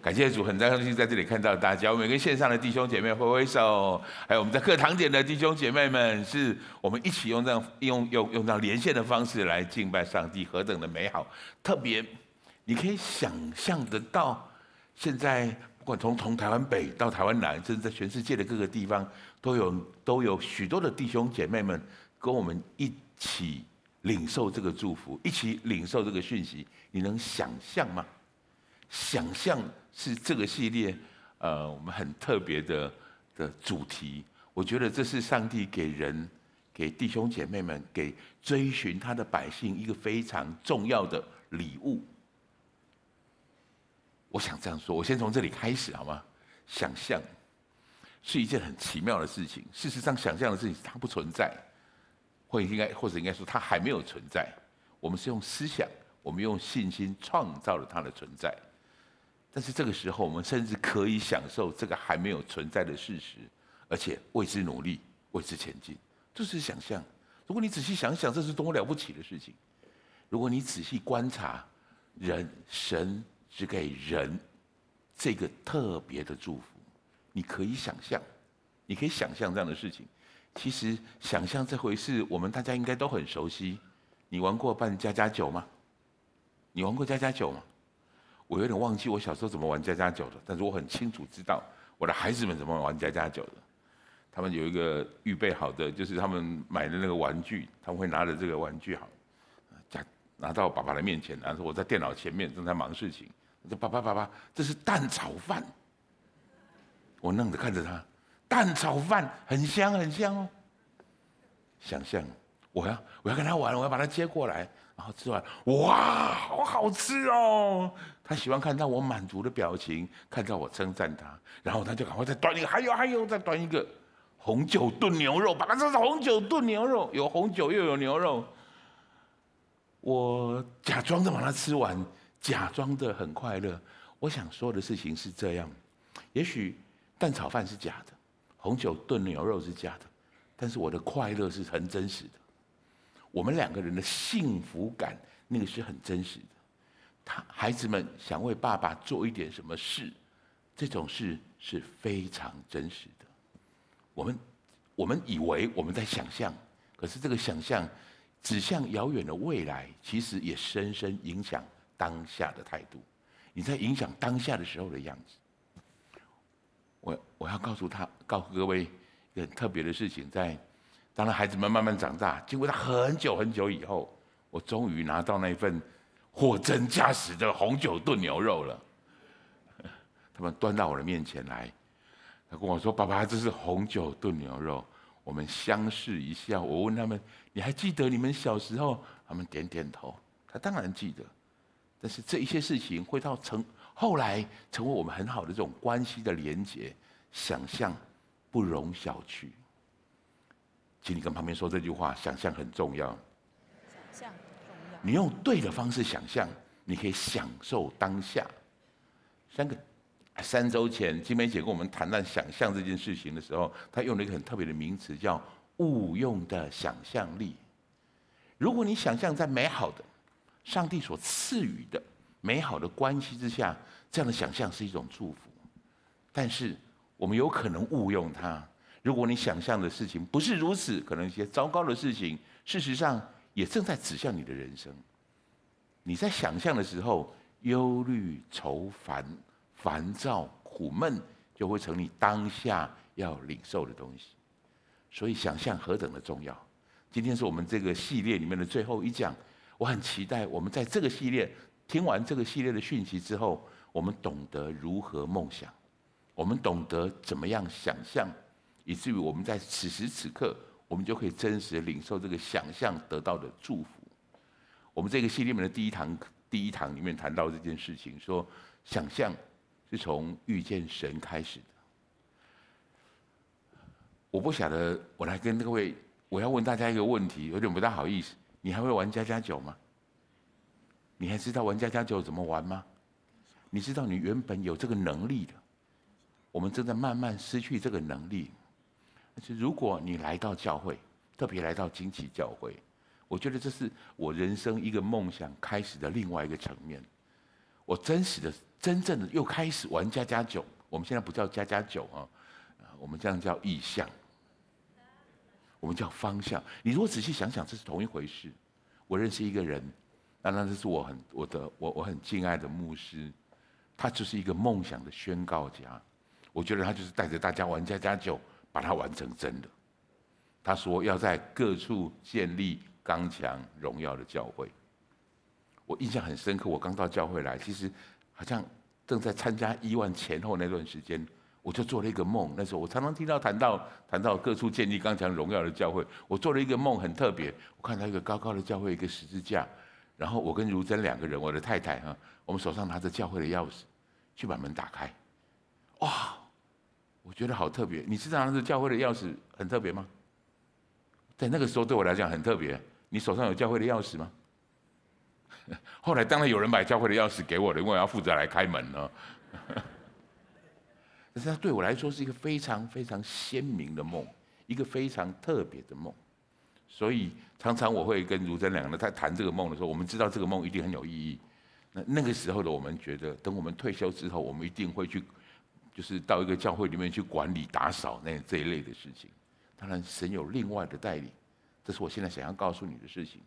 感谢主，很高兴在这里看到大家。我们跟线上的弟兄姐妹挥挥手，还有我们在课堂点的弟兄姐妹们，是我们一起用这样用用用这样连线的方式来敬拜上帝，何等的美好！特别，你可以想象得到，现在不管从从台湾北到台湾南，甚至在全世界的各个地方，都有都有许多的弟兄姐妹们跟我们一起领受这个祝福，一起领受这个讯息。你能想象吗？想象是这个系列，呃，我们很特别的的主题。我觉得这是上帝给人、给弟兄姐妹们、给追寻他的百姓一个非常重要的礼物。我想这样说，我先从这里开始好吗？想象是一件很奇妙的事情。事实上，想象的事情它不存在，或应该或者应该说它还没有存在。我们是用思想，我们用信心创造了它的存在。但是这个时候，我们甚至可以享受这个还没有存在的事实，而且为之努力，为之前进。这是想象。如果你仔细想想，这是多么了不起的事情。如果你仔细观察，人神只给人这个特别的祝福，你可以想象，你可以想象这样的事情。其实想象这回事，我们大家应该都很熟悉。你玩过扮家家酒吗？你玩过家家酒吗？我有点忘记我小时候怎么玩家家酒的，但是我很清楚知道我的孩子们怎么玩家家酒的。他们有一个预备好的，就是他们买的那个玩具，他们会拿着这个玩具好，拿拿到爸爸的面前，然后我在电脑前面正在忙事情，说爸爸爸爸，这是蛋炒饭。我愣着看着他，蛋炒饭很香很香哦。想象我要我要跟他玩，我要把他接过来。然后吃完，哇，好好吃哦！他喜欢看到我满足的表情，看到我称赞他，然后他就赶快再端一个，还有还有，再端一个红酒炖牛肉，把它，这是红酒炖牛肉，有红酒又有牛肉。我假装的把它吃完，假装的很快乐。我想说的事情是这样：也许蛋炒饭是假的，红酒炖牛肉是假的，但是我的快乐是很真实的。我们两个人的幸福感，那个是很真实的。他孩子们想为爸爸做一点什么事，这种事是非常真实的。我们我们以为我们在想象，可是这个想象指向遥远的未来，其实也深深影响当下的态度。你在影响当下的时候的样子。我我要告诉他，告诉各位一个很特别的事情，在。当然，孩子们慢慢长大，经过他很久很久以后，我终于拿到那份货真价实的红酒炖牛肉了。他们端到我的面前来，他跟我说：“爸爸，这是红酒炖牛肉。”我们相视一笑。我问他们：“你还记得你们小时候？”他们点点头。他当然记得，但是这一些事情会到成后来成为我们很好的这种关系的连结，想象不容小觑。请你跟旁边说这句话：想象很重要。想象很重要。你用对的方式想象，你可以享受当下。三个三周前，金梅姐跟我们谈论想象这件事情的时候，她用了一个很特别的名词，叫“误用的想象力”。如果你想象在美好的上帝所赐予的美好的关系之下，这样的想象是一种祝福。但是我们有可能误用它。如果你想象的事情不是如此，可能一些糟糕的事情，事实上也正在指向你的人生。你在想象的时候，忧虑、愁烦、烦躁、苦闷，就会成你当下要领受的东西。所以，想象何等的重要！今天是我们这个系列里面的最后一讲，我很期待我们在这个系列听完这个系列的讯息之后，我们懂得如何梦想，我们懂得怎么样想象。以至于我们在此时此刻，我们就可以真实领受这个想象得到的祝福。我们这个系列里面的第一堂第一堂里面谈到这件事情，说想象是从遇见神开始的。我不晓得，我来跟各位，我要问大家一个问题，有点不大好意思。你还会玩家家酒吗？你还知道玩家家酒怎么玩吗？你知道你原本有这个能力的，我们正在慢慢失去这个能力。是如果你来到教会，特别来到惊奇教会，我觉得这是我人生一个梦想开始的另外一个层面。我真实的、真正的又开始玩家家酒。我们现在不叫家家酒啊，我们这样叫意向，我们叫方向。你如果仔细想想，这是同一回事。我认识一个人，那那这是我很我的我我很敬爱的牧师，他就是一个梦想的宣告家。我觉得他就是带着大家玩家家酒，把它完成真的。他说要在各处建立刚强荣耀的教会。我印象很深刻，我刚到教会来，其实好像。正在参加亿万前后那段时间，我就做了一个梦。那时候我常常听到谈到谈到各处建立刚强荣耀的教会。我做了一个梦，很特别。我看到一个高高的教会，一个十字架，然后我跟如珍两个人，我的太太哈，我们手上拿着教会的钥匙，去把门打开。哇，我觉得好特别。你知道那是教会的钥匙很特别吗？在那个时候对我来讲很特别。你手上有教会的钥匙吗？后来当然有人把教会的钥匙给我了，因为我要负责来开门呢。但是它对我来说是一个非常非常鲜明的梦，一个非常特别的梦。所以常常我会跟如珍两个人在谈这个梦的时候，我们知道这个梦一定很有意义。那那个时候的我们觉得，等我们退休之后，我们一定会去，就是到一个教会里面去管理打扫那这一类的事情。当然，神有另外的带领，这是我现在想要告诉你的事情。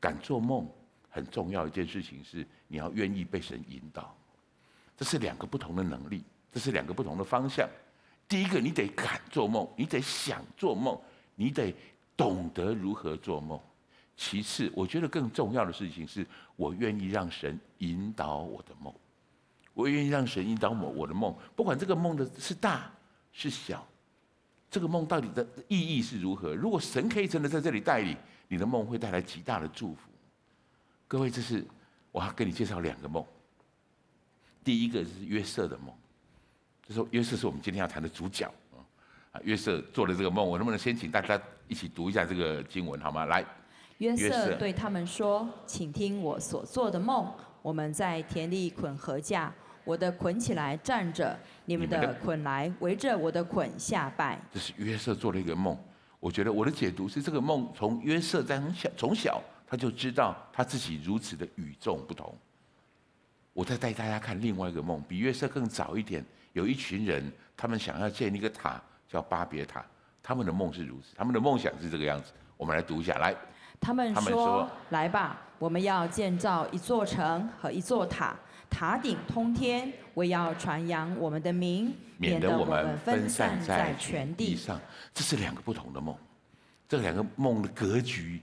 敢做梦。很重要一件事情是，你要愿意被神引导，这是两个不同的能力，这是两个不同的方向。第一个，你得敢做梦，你得想做梦，你得懂得如何做梦。其次，我觉得更重要的事情是，我愿意让神引导我的梦，我愿意让神引导我我的梦，不管这个梦的是大是小，这个梦到底的意义是如何。如果神可以真的在这里带领，你的梦会带来极大的祝福。各位，这是我要跟你介绍两个梦。第一个是约瑟的梦，就说约瑟是我们今天要谈的主角啊。约瑟做了这个梦，我能不能先请大家一起读一下这个经文好吗？来，约瑟对他们说：“请听我所做的梦。我们在田里捆禾稼，我的捆起来站着，你们的捆来围着我的捆下拜。”这是约瑟做了一个梦。我觉得我的解读是，这个梦从约瑟在很小从小。他就知道他自己如此的与众不同。我再带大家看另外一个梦，比约瑟更早一点。有一群人，他们想要建一个塔，叫巴别塔。他们的梦是如此，他们的梦想是这个样子。我们来读一下，来。他们说：“来吧，我们要建造一座城和一座塔，塔顶通天，我要传扬我们的名，免得我们分散在全地上。”这是两个不同的梦，这两个梦的格局。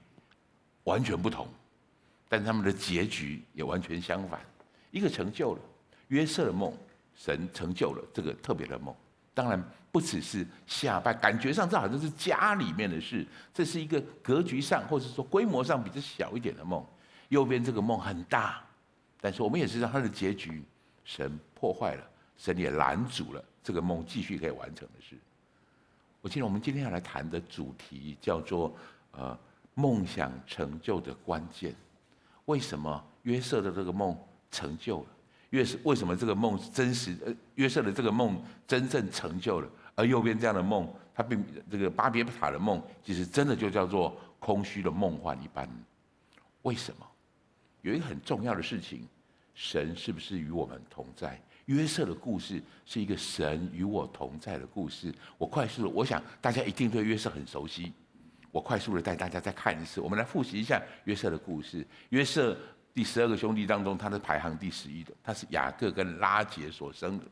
完全不同，但他们的结局也完全相反。一个成就了约瑟的梦，神成就了这个特别的梦。当然不只是下拜，感觉上这好像是家里面的事，这是一个格局上或者说规模上比较小一点的梦。右边这个梦很大，但是我们也知道他的结局，神破坏了，神也拦阻了这个梦继续可以完成的事。我记得我们今天要来谈的主题叫做呃。梦想成就的关键，为什么约瑟的这个梦成就了？约瑟为什么这个梦真实？呃，约瑟的这个梦真正成就了，而右边这样的梦，他并这个巴别塔的梦，其实真的就叫做空虚的梦幻一般。为什么？有一个很重要的事情，神是不是与我们同在？约瑟的故事是一个神与我同在的故事。我快速的，我想大家一定对约瑟很熟悉。我快速的带大家再看一次，我们来复习一下约瑟的故事。约瑟第十二个兄弟当中，他是排行第十一的，他是雅各跟拉结所生的。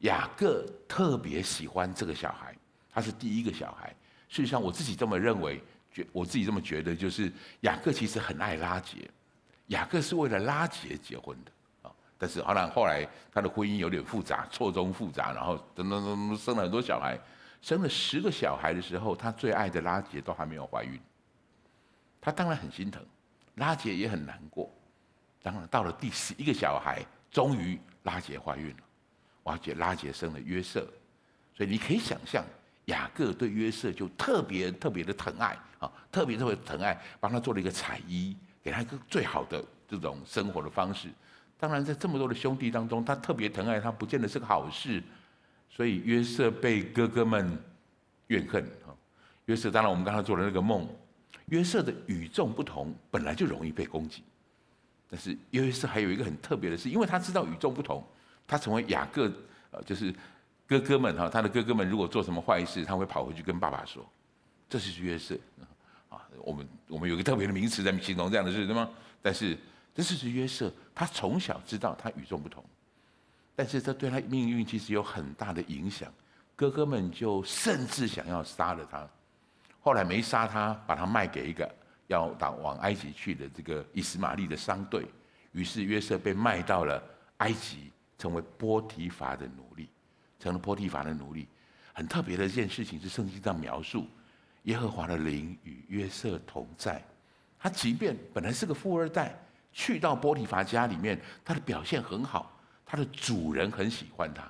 雅各特别喜欢这个小孩，他是第一个小孩。事实上，我自己这么认为，觉我自己这么觉得，就是雅各其实很爱拉结。雅各是为了拉结结婚的啊，但是后来后来他的婚姻有点复杂，错综复杂，然后等等等生了很多小孩。生了十个小孩的时候，他最爱的拉结都还没有怀孕，他当然很心疼，拉结也很难过。当然到了第十一个小孩，终于拉结怀孕了，哇！姐拉结生了约瑟，所以你可以想象，雅各对约瑟就特别特别的疼爱啊，特别特别疼爱，帮他做了一个彩衣，给他一个最好的这种生活的方式。当然，在这么多的兄弟当中，他特别疼爱他，不见得是个好事。所以约瑟被哥哥们怨恨啊。约瑟当然我们刚才做的那个梦，约瑟的与众不同，本来就容易被攻击。但是约瑟还有一个很特别的事，因为他知道与众不同，他成为雅各呃，就是哥哥们哈，他的哥哥们如果做什么坏事，他会跑回去跟爸爸说，这是约瑟我们我们有个特别的名词在形容这样的事，对吗？但是这是约瑟，他从小知道他与众不同，但是这对他命运其实有很大的影响。哥哥们就甚至想要杀了他，后来没杀他，把他卖给一个。要到往埃及去的这个以斯玛利的商队，于是约瑟被卖到了埃及，成为波提乏的奴隶，成了波提乏的奴隶。很特别的一件事情是，圣经上描述耶和华的灵与约瑟同在。他即便本来是个富二代，去到波提乏家里面，他的表现很好，他的主人很喜欢他，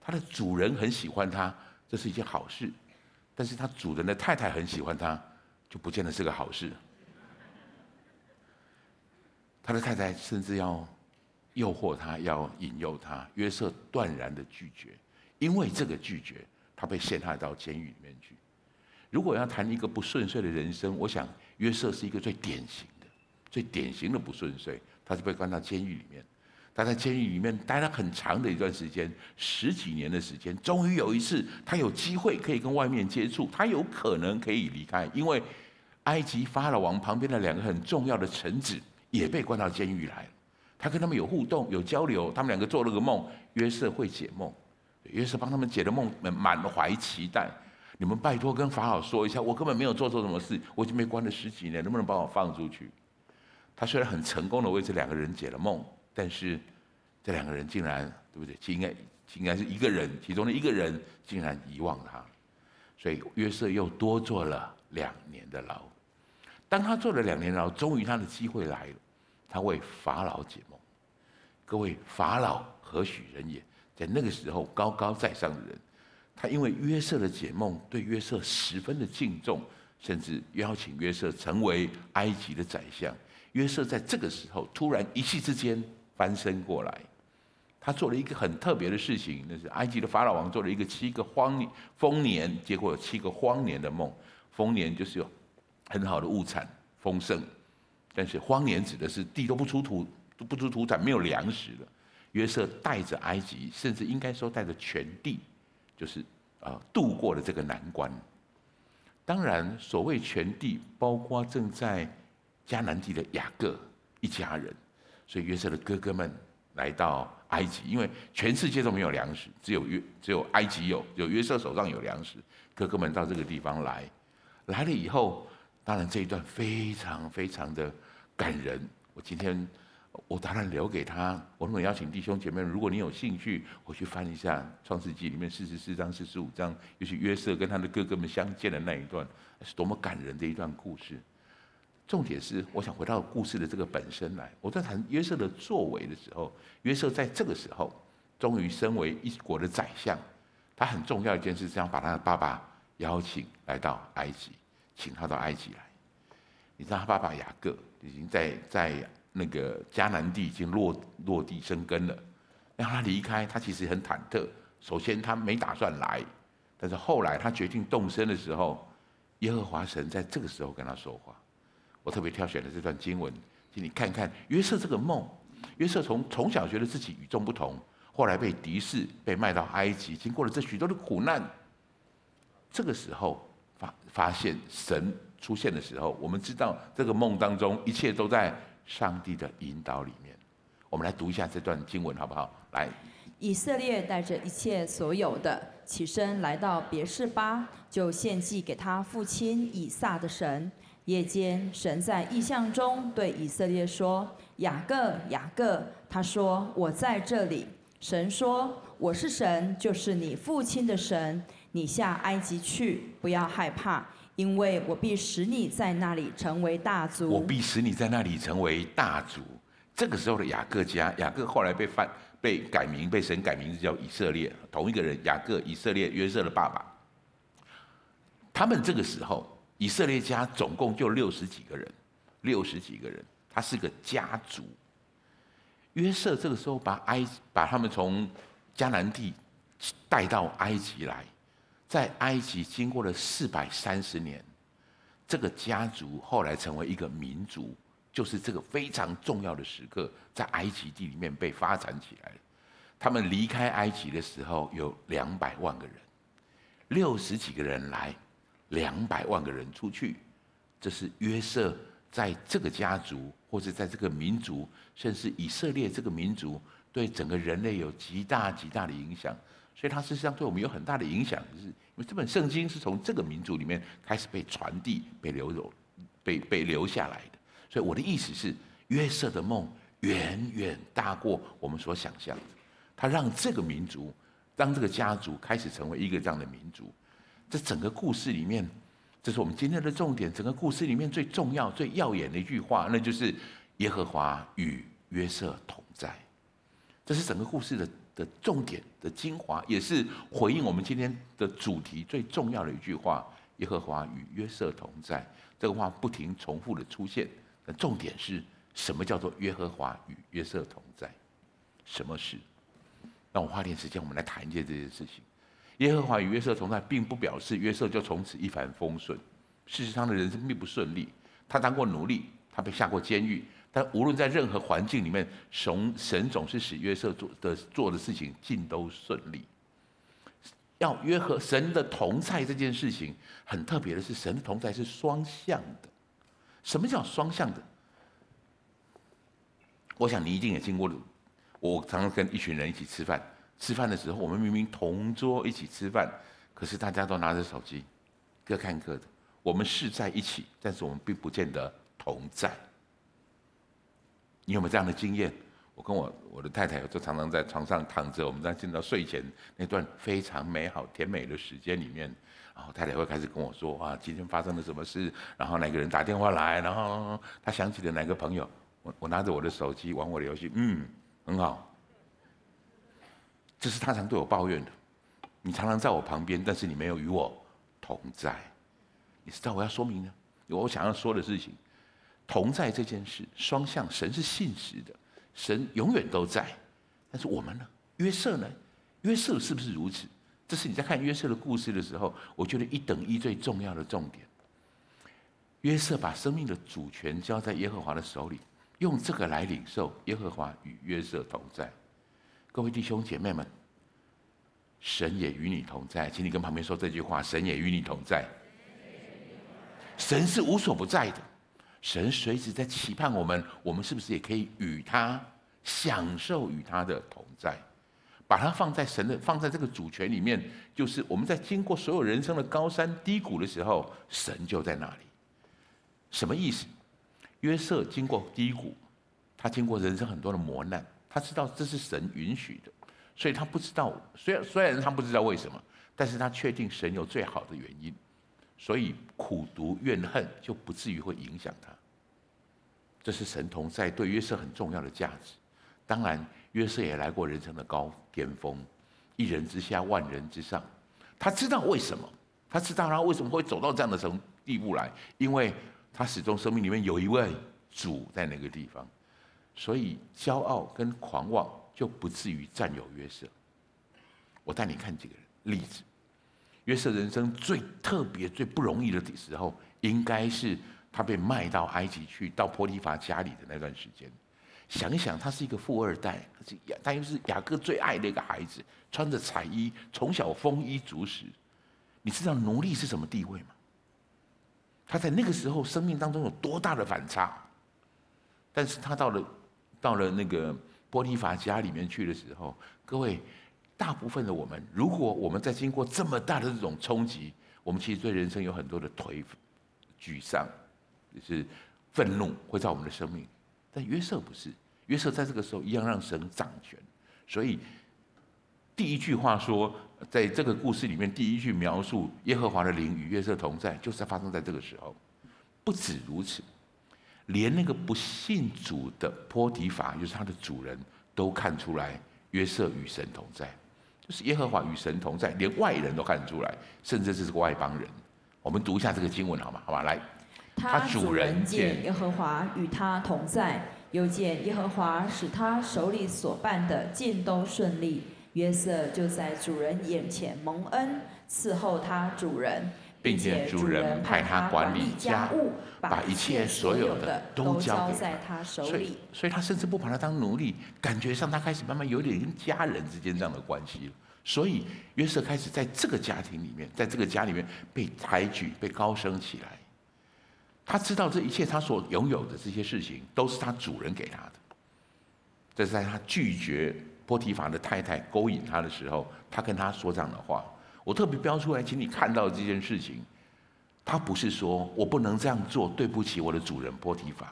他的主人很喜欢他，这是一件好事。但是他主人的太太很喜欢他。就不见得是个好事。他的太太甚至要诱惑他，要引诱他。约瑟断然的拒绝，因为这个拒绝，他被陷害到监狱里面去。如果要谈一个不顺遂的人生，我想约瑟是一个最典型的、最典型的不顺遂。他是被关到监狱里面，他在监狱里面待了很长的一段时间，十几年的时间。终于有一次，他有机会可以跟外面接触，他有可能可以离开，因为。埃及法老王旁边的两个很重要的臣子也被关到监狱来，他跟他们有互动、有交流。他们两个做了个梦，约瑟会解梦，约瑟帮他们解了梦，满怀期待。你们拜托跟法老说一下，我根本没有做错什么事，我已经被关了十几年，能不能把我放出去？他虽然很成功的为这两个人解了梦，但是这两个人竟然对不对？应该应该是一个人，其中的一个人竟然遗忘他，所以约瑟又多坐了两年的牢。当他坐了两年牢，终于他的机会来了，他为法老解梦。各位，法老何许人也？在那个时候高高在上的人，他因为约瑟的解梦，对约瑟十分的敬重，甚至邀请约瑟成为埃及的宰相。约瑟在这个时候突然一气之间翻身过来，他做了一个很特别的事情，那是埃及的法老王做了一个七个荒年丰年，结果有七个荒年的梦。丰年就是有。很好的物产丰盛，但是荒年指的是地都不出土，都不出土产，没有粮食了。约瑟带着埃及，甚至应该说带着全地，就是啊度过了这个难关。当然，所谓全地，包括正在迦南地的雅各一家人。所以约瑟的哥哥们来到埃及，因为全世界都没有粮食，只有约只有埃及有，有约瑟手上有粮食。哥哥们到这个地方来，来了以后。当然，这一段非常非常的感人。我今天我当然留给他。我能邀请弟兄姐妹，如果你有兴趣，我去翻一下《创世纪》里面四十四章、四十五章，尤其约瑟跟他的哥哥们相见的那一段，是多么感人的一段故事。重点是，我想回到故事的这个本身来。我在谈约瑟的作为的时候，约瑟在这个时候终于身为一国的宰相，他很重要一件事是要把他的爸爸邀请来到埃及。请他到埃及来，你知道他爸爸雅各已经在在那个迦南地已经落落地生根了，让他离开，他其实很忐忑。首先他没打算来，但是后来他决定动身的时候，耶和华神在这个时候跟他说话。我特别挑选了这段经文，请你看看约瑟这个梦。约瑟从从小觉得自己与众不同，后来被敌视，被卖到埃及，经过了这许多的苦难，这个时候。发发现神出现的时候，我们知道这个梦当中一切都在上帝的引导里面。我们来读一下这段经文好不好？来，以色列带着一切所有的起身来到别是巴，就献祭给他父亲以撒的神。夜间，神在异象中对以色列说：“雅各，雅各。”他说：“我在这里。”神说：“我是神，就是你父亲的神。”你下埃及去，不要害怕，因为我必使你在那里成为大族。我必使你在那里成为大族。这个时候的雅各家，雅各后来被犯被改名，被神改名字叫以色列，同一个人，雅各、以色列、约瑟的爸爸。他们这个时候，以色列家总共就六十几个人，六十几个人，他是个家族。约瑟这个时候把埃把他们从迦南地带到埃及来。在埃及经过了四百三十年，这个家族后来成为一个民族，就是这个非常重要的时刻，在埃及地里面被发展起来。他们离开埃及的时候有两百万个人，六十几个人来，两百万个人出去。这是约瑟在这个家族，或者在这个民族，甚至以色列这个民族，对整个人类有极大极大的影响。所以，它事实上对我们有很大的影响，就是因为这本圣经是从这个民族里面开始被传递、被流走、被被留下来的。所以，我的意思是，约瑟的梦远远大过我们所想象的。他让这个民族，让这个家族开始成为一个这样的民族。这整个故事里面，这是我们今天的重点。整个故事里面最重要、最耀眼的一句话，那就是耶和华与约瑟同在。这是整个故事的的重点的精华，也是回应我们今天的主题最重要的一句话：耶和华与约瑟同在。这个话不停重复的出现。那重点是什么？叫做耶和华与约瑟同在？什么事？让我花点时间，我们来谈一件这件事情。耶和华与约瑟同在，并不表示约瑟就从此一帆风顺。事实上，他的人生并不顺利。他当过奴隶，他被下过监狱。但无论在任何环境里面，神神总是使约瑟做的做的事情尽都顺利。要约和神的同在这件事情很特别的是，神的同在是双向的。什么叫双向的？我想你一定也经过了。我常常跟一群人一起吃饭，吃饭的时候，我们明明同桌一起吃饭，可是大家都拿着手机，各看各的。我们是在一起，但是我们并不见得同在。你有没有这样的经验？我跟我我的太太就常常在床上躺着，我们在进到睡前那段非常美好甜美的时间里面，然后太太会开始跟我说：“啊，今天发生了什么事？然后哪个人打电话来？然后他想起了哪个朋友？”我我拿着我的手机玩我的游戏，嗯。很好，这是他常对我抱怨的。你常常在我旁边，但是你没有与我同在。你知道我要说明呢？我想要说的事情，同在这件事，双向，神是信实的，神永远都在。但是我们呢？约瑟呢？约瑟是不是如此？这是你在看约瑟的故事的时候，我觉得一等一最重要的重点。约瑟把生命的主权交在耶和华的手里。用这个来领受耶和华与约瑟同在，各位弟兄姐妹们，神也与你同在，请你跟旁边说这句话：神也与你同在。神是无所不在的，神随时在期盼我们，我们是不是也可以与他享受与他的同在？把它放在神的放在这个主权里面，就是我们在经过所有人生的高山低谷的时候，神就在那里。什么意思？约瑟经过低谷，他经过人生很多的磨难，他知道这是神允许的，所以他不知道，虽然虽然他不知道为什么，但是他确定神有最好的原因，所以苦毒怨恨就不至于会影响他。这是神同在对约瑟很重要的价值。当然，约瑟也来过人生的高巅峰，一人之下，万人之上。他知道为什么，他知道他为什么会走到这样的程地步来，因为。他始终生命里面有一位主在那个地方，所以骄傲跟狂妄就不至于占有约瑟。我带你看几个例子。约瑟人生最特别、最不容易的时候，应该是他被卖到埃及去，到波提乏家里的那段时间。想一想，他是一个富二代，可是他又是雅各最爱的一个孩子，穿着彩衣，从小丰衣足食。你知道奴隶是什么地位吗？他在那个时候生命当中有多大的反差？但是他到了到了那个波提乏家里面去的时候，各位，大部分的我们，如果我们在经过这么大的这种冲击，我们其实对人生有很多的颓、沮丧，就是愤怒会在我们的生命。但约瑟不是，约瑟在这个时候一样让神掌权，所以。第一句话说，在这个故事里面，第一句描述耶和华的灵与约瑟同在，就是发生在这个时候。不止如此，连那个不信主的波提法，就是他的主人，都看出来约瑟与神同在，就是耶和华与神同在，连外人都看得出来，甚至这是个外邦人。我们读一下这个经文好吗？好吧，来，他主人见耶和华与他同在，又见耶和华使他手里所办的尽都顺利。约瑟就在主人眼前蒙恩，伺候他主人，并且主人派他管理家务，把一切所有的都交在他手里。所以，所以他甚至不把他当奴隶，感觉上他开始慢慢有点跟家人之间这样的关系了。所以约瑟开始在这个家庭里面，在这个家里面被抬举、被高升起来。他知道这一切他所拥有的这些事情都是他主人给他的。这是在他拒绝波提法的太太勾引他的时候，他跟他说这样的话。我特别标出来，请你看到这件事情，他不是说我不能这样做，对不起我的主人波提法。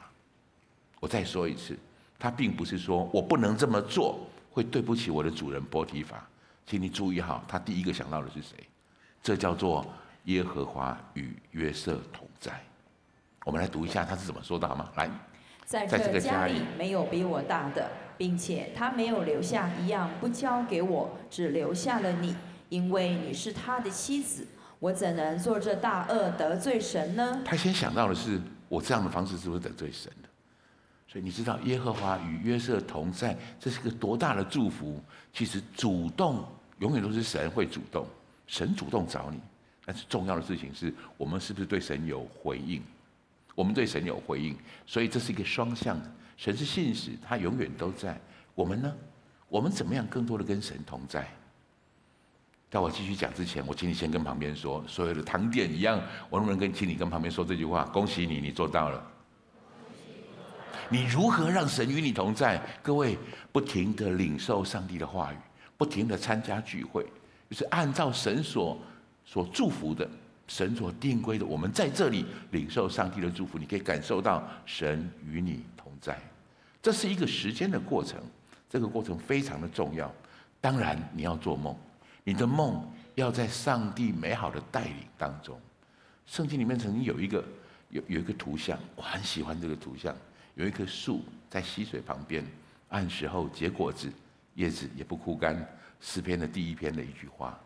我再说一次，他并不是说我不能这么做，会对不起我的主人波提法。请你注意好，他第一个想到的是谁？这叫做耶和华与约瑟同在。我们来读一下他是怎么说的好吗？来，在这个家里没有比我大的，并且他没有留下一样不交给我，只留下了你，因为你是他的妻子。我怎能做这大恶得罪神呢？他先想到的是我这样的方式是不是得罪神的？所以你知道耶和华与约瑟同在，这是个多大的祝福？其实主动永远都是神会主动，神主动找你。但是重要的事情是我们是不是对神有回应？我们对神有回应，所以这是一个双向的。神是信使，他永远都在。我们呢？我们怎么样更多的跟神同在？在我继续讲之前，我请你先跟旁边说，所有的堂点一样，我能不能跟请你跟旁边说这句话？恭喜你，你做到了。你如何让神与你同在？各位不停地领受上帝的话语，不停地参加聚会，就是按照神所所祝福的。神所定规的，我们在这里领受上帝的祝福，你可以感受到神与你同在。这是一个时间的过程，这个过程非常的重要。当然，你要做梦，你的梦要在上帝美好的带领当中。圣经里面曾经有一个有有一个图像，我很喜欢这个图像，有一棵树在溪水旁边，按时候结果子，叶子也不枯干。诗篇的第一篇的一句话，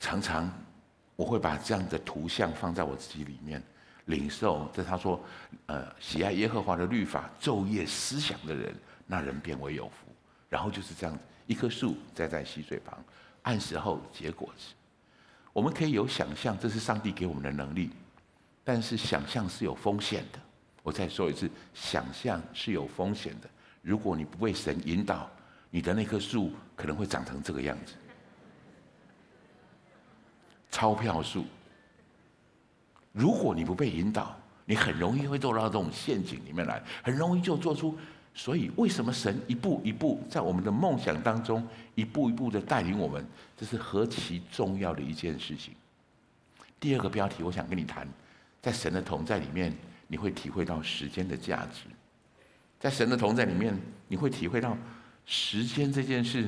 常常。我会把这样的图像放在我自己里面，领受。这他说，呃，喜爱耶和华的律法，昼夜思想的人，那人便为有福。然后就是这样，一棵树栽在溪水旁，按时候结果子。我们可以有想象，这是上帝给我们的能力，但是想象是有风险的。我再说一次，想象是有风险的。如果你不被神引导，你的那棵树可能会长成这个样子。钞票树，如果你不被引导，你很容易会走到这种陷阱里面来，很容易就做出。所以，为什么神一步一步在我们的梦想当中，一步一步的带领我们？这是何其重要的一件事情。第二个标题，我想跟你谈，在神的同在里面，你会体会到时间的价值。在神的同在里面，你会体会到时间这件事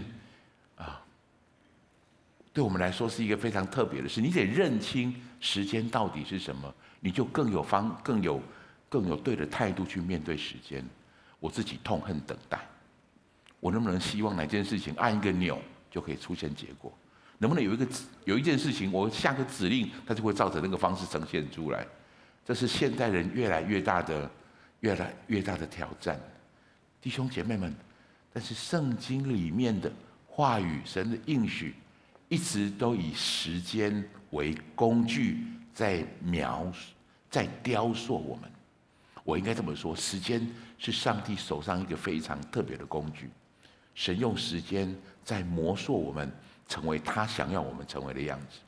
啊。对我们来说是一个非常特别的事，你得认清时间到底是什么，你就更有方、更有、更有对的态度去面对时间。我自己痛恨等待，我能不能希望哪件事情按一个钮就可以出现结果？能不能有一个有一件事情，我下个指令，它就会照着那个方式呈现出来？这是现代人越来越大的、越来越大的挑战，弟兄姐妹们。但是圣经里面的话语，神的应许。一直都以时间为工具，在描、在雕塑我们。我应该这么说：时间是上帝手上一个非常特别的工具。神用时间在磨塑我们，成为他想要我们成为的样子。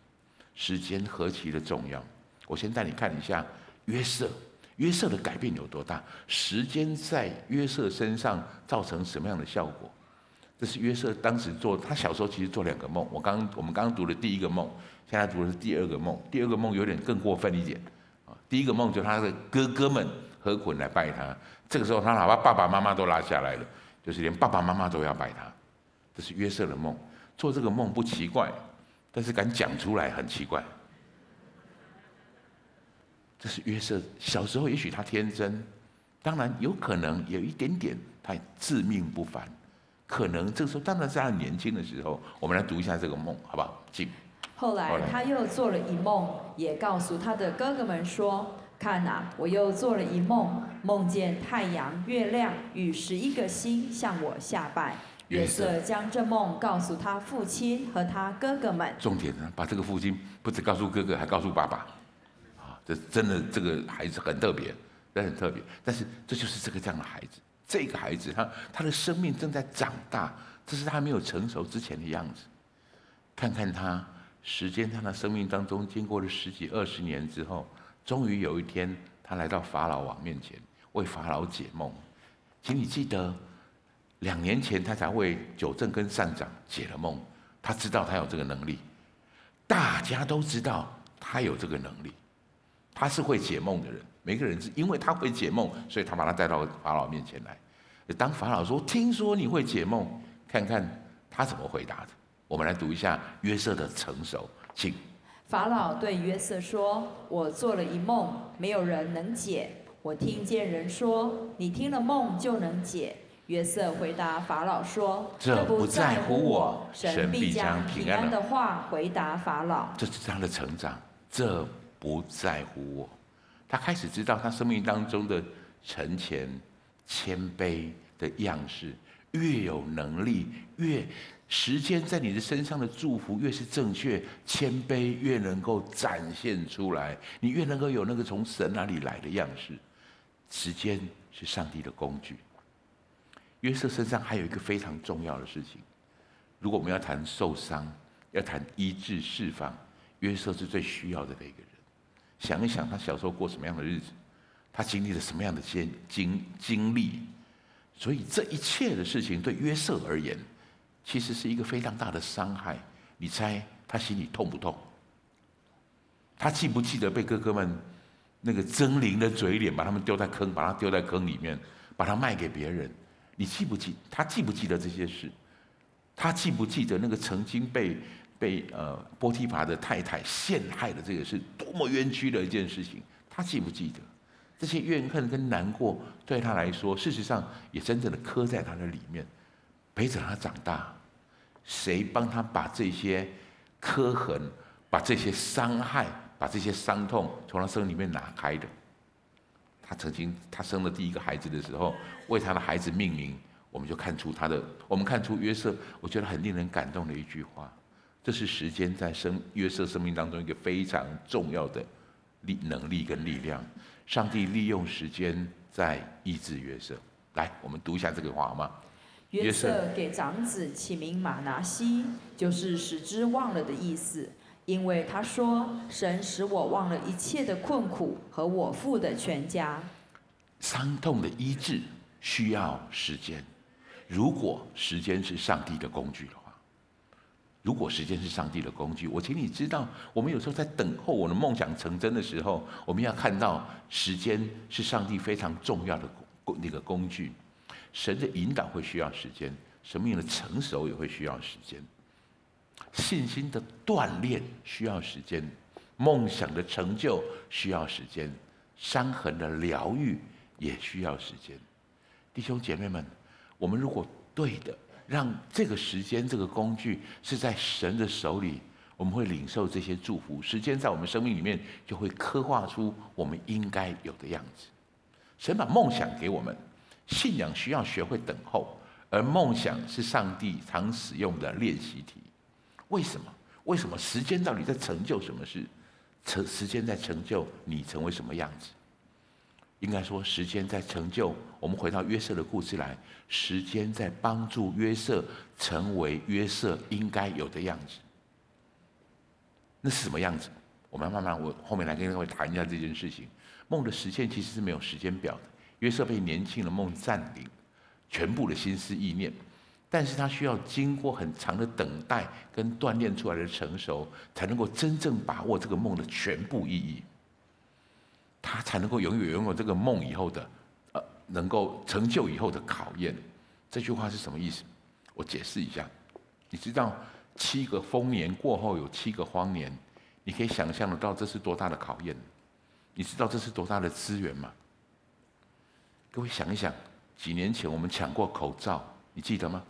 时间何其的重要！我先带你看一下约瑟，约瑟的改变有多大？时间在约瑟身上造成什么样的效果？这是约瑟当时做，他小时候其实做两个梦。我刚我们刚刚读的第一个梦，现在读的是第二个梦。第二个梦有点更过分一点，啊，第一个梦就他的哥哥们合捆来拜他，这个时候他哪怕爸爸妈妈都拉下来了，就是连爸爸妈妈都要拜他。这是约瑟的梦，做这个梦不奇怪，但是敢讲出来很奇怪。这是约瑟小时候，也许他天真，当然有可能有一点点他自命不凡。可能这个时候，当然是他年轻的时候。我们来读一下这个梦，好不好？请。后来他又做了一梦，也告诉他的哥哥们说：“看啊，我又做了一梦，梦见太阳、月亮与十一个星向我下拜。”约瑟将这梦告诉他父亲和他哥哥们。重点呢，把这个父亲不止告诉哥哥，还告诉爸爸。啊，这真的这个孩子很特别，这很特别。但是这就是这个这样的孩子，这个孩子他他的生命正在长大，这是他没有成熟之前的样子。看看他，时间他的生命当中经过了十几二十年之后，终于有一天，他来到法老王面前，为法老解梦。请你记得，两年前他才为九正跟善长解了梦。他知道他有这个能力，大家都知道他有这个能力，他是会解梦的人。每个人是因为他会解梦，所以他把他带到法老面前来。当法老说：“听说你会解梦，看看他怎么回答的。”我们来读一下约瑟的成熟，请。法老对约瑟说：“我做了一梦，没有人能解。我听见人说，你听了梦就能解。”约瑟回答法老说：“这不在乎我，神必将平安的话回答法老。”这是他的成长，这不在乎我。他开始知道他生命当中的沉潜、谦卑的样式，越有能力越。时间在你的身上的祝福越是正确，谦卑越能够展现出来，你越能够有那个从神那里来的样式。时间是上帝的工具。约瑟身上还有一个非常重要的事情，如果我们要谈受伤，要谈医治释放，约瑟是最需要的那个人。想一想他小时候过什么样的日子，他经历了什么样的经经经历，所以这一切的事情对约瑟而言。其实是一个非常大的伤害，你猜他心里痛不痛？他记不记得被哥哥们那个狰狞的嘴脸把他们丢在坑，把他丢在坑里面，把他卖给别人？你记不记？他记不记得这些事？他记不记得那个曾经被被呃波提乏的太太陷害的这个是多么冤屈的一件事情？他记不记得？这些怨恨跟难过对他来说，事实上也真正的刻在他的里面。陪着他长大，谁帮他把这些刻痕、把这些伤害、把这些伤痛从他身里面拿开的？他曾经，他生了第一个孩子的时候，为他的孩子命名，我们就看出他的，我们看出约瑟，我觉得很令人感动的一句话。这是时间在生约瑟生命当中一个非常重要的力能力跟力量。上帝利用时间在医治约瑟。来，我们读一下这个话好吗？约瑟给长子起名马拿西，就是使之忘了的意思，因为他说：“神使我忘了一切的困苦和我父的全家。”伤痛的医治需要时间，如果时间是上帝的工具的话，如果时间是上帝的工具，我请你知道，我们有时候在等候我的梦想成真的时候，我们要看到时间是上帝非常重要的那个工具。神的引导会需要时间，生命的成熟也会需要时间，信心的锻炼需要时间，梦想的成就需要时间，伤痕的疗愈也需要时间。弟兄姐妹们，我们如果对的，让这个时间这个工具是在神的手里，我们会领受这些祝福。时间在我们生命里面就会刻画出我们应该有的样子。神把梦想给我们。信仰需要学会等候，而梦想是上帝常使用的练习题。为什么？为什么？时间到底在成就什么事？成时间在成就你成为什么样子？应该说，时间在成就。我们回到约瑟的故事来，时间在帮助约瑟成为约瑟应该有的样子。那是什么样子？我们慢慢，我后面来跟各位谈一下这件事情。梦的实现其实是没有时间表的。约瑟被年轻的梦占领，全部的心思意念，但是他需要经过很长的等待跟锻炼出来的成熟，才能够真正把握这个梦的全部意义。他才能够拥有拥有这个梦以后的，呃，能够成就以后的考验。这句话是什么意思？我解释一下。你知道七个丰年过后有七个荒年，你可以想象得到这是多大的考验？你知道这是多大的资源吗？各位想一想，几年前我们抢过口罩，你记得吗？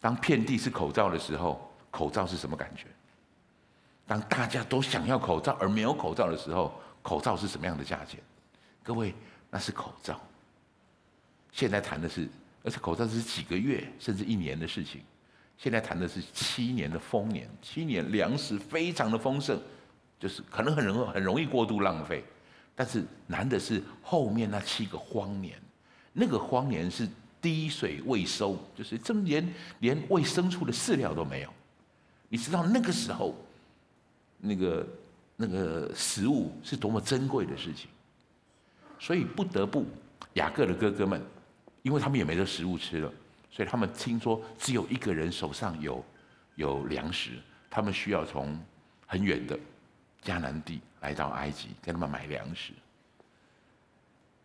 当遍地是口罩的时候，口罩是什么感觉？当大家都想要口罩而没有口罩的时候，口罩是什么样的价钱？各位，那是口罩。现在谈的是而且口罩是几个月甚至一年的事情。现在谈的是七年的丰年，七年粮食非常的丰盛，就是可能很容很容易过度浪费，但是难的是后面那七个荒年，那个荒年是滴水未收，就是这么连连喂牲畜的饲料都没有。你知道那个时候，那个那个食物是多么珍贵的事情，所以不得不雅各的哥哥们，因为他们也没得食物吃了。所以他们听说只有一个人手上有有粮食，他们需要从很远的迦南地来到埃及，跟他们买粮食。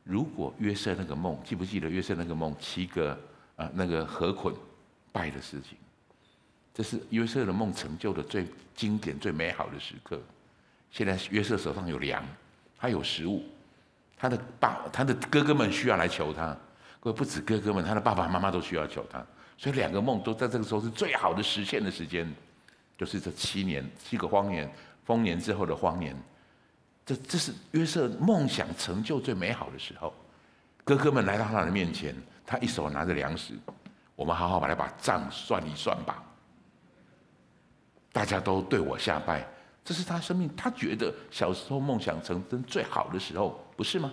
如果约瑟那个梦，记不记得约瑟那个梦？七个啊、呃，那个河捆拜的事情，这是约瑟的梦成就的最经典、最美好的时刻。现在约瑟手上有粮，他有食物，他的爸、他的哥哥们需要来求他。各位不止哥哥们，他的爸爸妈妈都需要求他，所以两个梦都在这个时候是最好的实现的时间，就是这七年七个荒年，丰年之后的荒年，这这是约瑟梦想成就最美好的时候。哥哥们来到他的面前，他一手拿着粮食，我们好好把来把账算一算吧。大家都对我下拜，这是他生命，他觉得小时候梦想成真最好的时候，不是吗？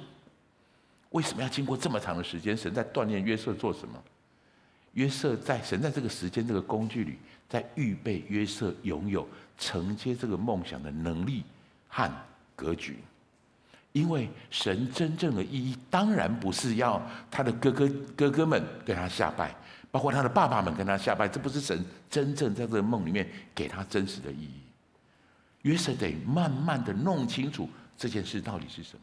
为什么要经过这么长的时间？神在锻炼约瑟做什么？约瑟在神在这个时间这个工具里，在预备约瑟拥有承接这个梦想的能力和格局。因为神真正的意义，当然不是要他的哥哥哥哥们跟他下拜，包括他的爸爸们跟他下拜，这不是神真正在这个梦里面给他真实的意义。约瑟得慢慢的弄清楚这件事到底是什么。